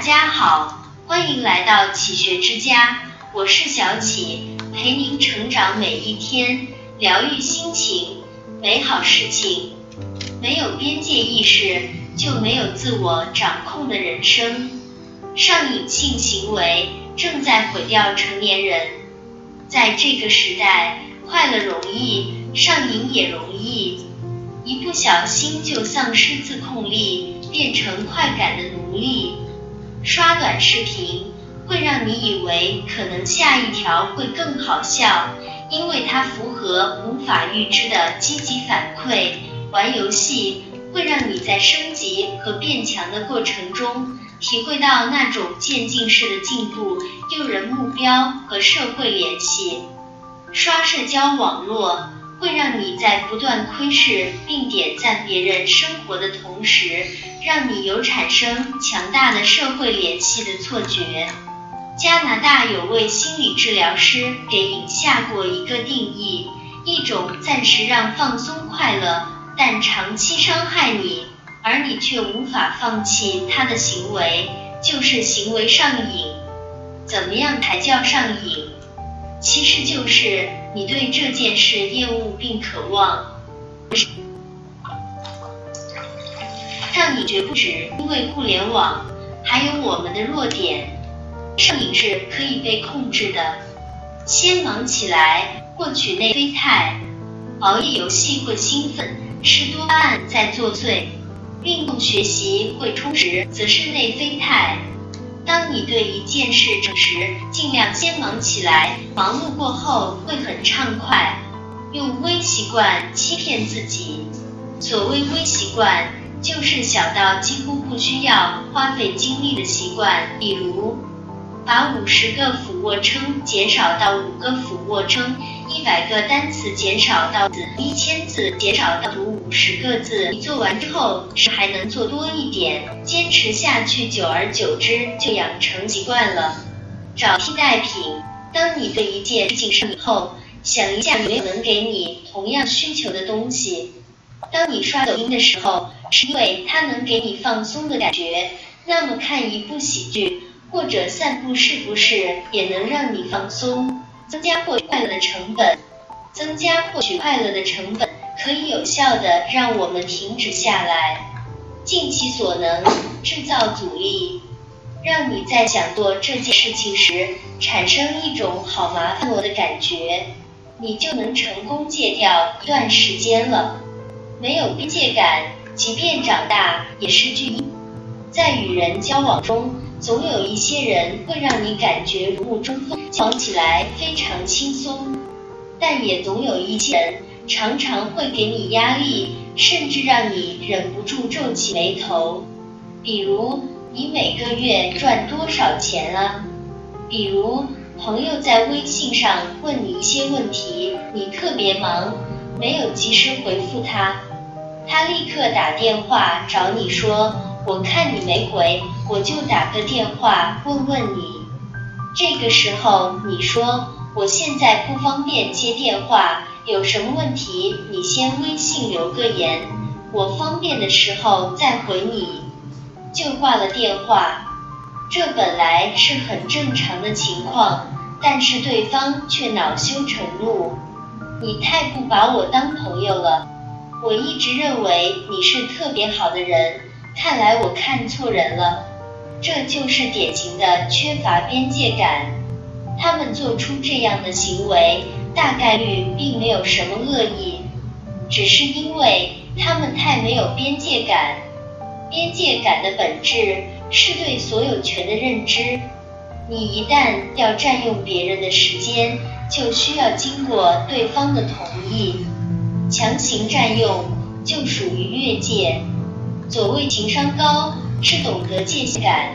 大家好，欢迎来到启学之家，我是小启，陪您成长每一天，疗愈心情，美好事情。没有边界意识，就没有自我掌控的人生。上瘾性行为正在毁掉成年人。在这个时代，快乐容易，上瘾也容易，一不小心就丧失自控力，变成快感的奴隶。刷短视频会让你以为可能下一条会更好笑，因为它符合无法预知的积极反馈。玩游戏会让你在升级和变强的过程中，体会到那种渐进式的进步。诱人目标和社会联系，刷社交网络会让你在不断窥视并点赞别人生活的同时，让你有产生强大的社会联系的错觉。加拿大有位心理治疗师给瘾下过一个定义：一种暂时让放松快乐。但长期伤害你，而你却无法放弃他的行为，就是行为上瘾。怎么样才叫上瘾？其实就是你对这件事厌恶并渴望，让你绝不止因为互联网，还有我们的弱点。上瘾是可以被控制的，先忙起来获取内啡肽，熬夜游戏会兴奋。是多巴胺在作祟，运动学习会充实，则是内啡肽。当你对一件事时，尽量先忙起来，忙碌过后会很畅快。用微习惯欺骗自己，所谓微习惯，就是小到几乎不需要花费精力的习惯，比如。把五十个俯卧撑减少到五个俯卧撑，一百个单词减少到，一千字减少到读五十个字。你做完之后是还能做多一点，坚持下去，久而久之就养成习惯了。找替代品，当你对一件事情上瘾后，想一下有没有能给你同样需求的东西。当你刷抖音的时候，是因为它能给你放松的感觉，那么看一部喜剧。或者散步是不是也能让你放松，增加获取快乐的成本？增加获取快乐的成本可以有效的让我们停止下来，尽其所能制造阻力，让你在想做这件事情时产生一种好麻烦的感觉，你就能成功戒掉一段时间了。没有边界感，即便长大也是巨婴，在与人交往中。总有一些人会让你感觉如沐春风，交往起来非常轻松，但也总有一些人常常会给你压力，甚至让你忍不住皱起眉头。比如，你每个月赚多少钱啊？比如，朋友在微信上问你一些问题，你特别忙，没有及时回复他，他立刻打电话找你说。我看你没回，我就打个电话问问你。这个时候你说我现在不方便接电话，有什么问题你先微信留个言，我方便的时候再回你，就挂了电话。这本来是很正常的情况，但是对方却恼羞成怒，你太不把我当朋友了。我一直认为你是特别好的人。看来我看错人了，这就是典型的缺乏边界感。他们做出这样的行为，大概率并没有什么恶意，只是因为他们太没有边界感。边界感的本质是对所有权的认知。你一旦要占用别人的时间，就需要经过对方的同意。强行占用就属于越界。所谓情商高，是懂得界限感。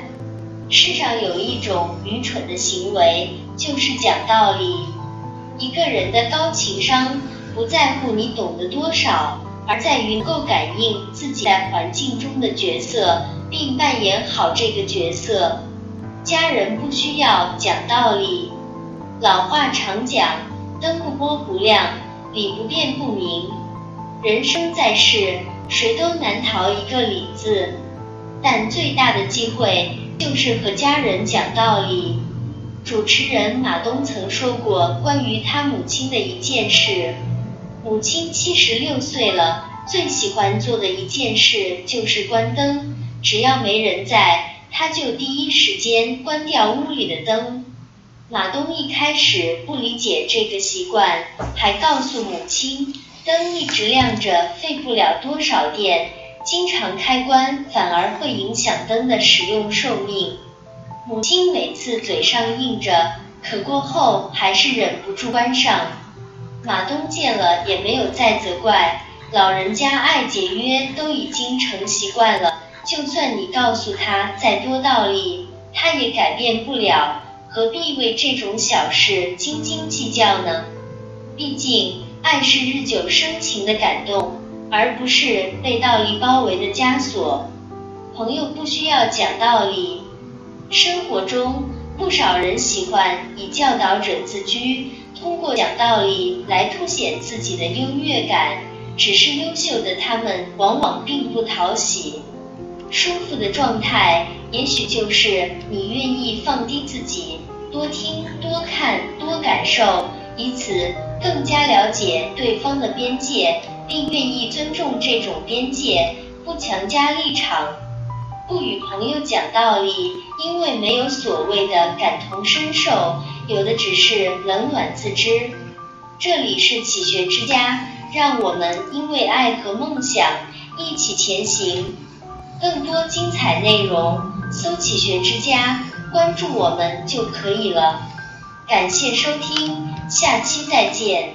世上有一种愚蠢的行为，就是讲道理。一个人的高情商，不在乎你懂得多少，而在于能够感应自己在环境中的角色，并扮演好这个角色。家人不需要讲道理。老话常讲，灯不拨不亮，理不辩不明。人生在世。谁都难逃一个理字，但最大的机会就是和家人讲道理。主持人马东曾说过关于他母亲的一件事：母亲七十六岁了，最喜欢做的一件事就是关灯，只要没人在，他就第一时间关掉屋里的灯。马东一开始不理解这个习惯，还告诉母亲，灯一直亮着费不了多少电，经常开关反而会影响灯的使用寿命。母亲每次嘴上应着，可过后还是忍不住关上。马东见了也没有再责怪，老人家爱节约都已经成习惯了，就算你告诉他再多道理，他也改变不了，何必为这种小事斤斤计较呢？毕竟，爱是日久生情的感动，而不是被道理包围的枷锁。朋友不需要讲道理。生活中，不少人喜欢以教导者自居，通过讲道理来凸显自己的优越感。只是优秀的他们往往并不讨喜。舒服的状态，也许就是你愿意放低自己，多听、多看、多感受，以此更加了解对方的边界，并愿意尊重这种边界，不强加立场。不与朋友讲道理，因为没有所谓的感同身受，有的只是冷暖自知。这里是启学之家，让我们因为爱和梦想一起前行。更多精彩内容，搜“启学之家”，关注我们就可以了。感谢收听，下期再见。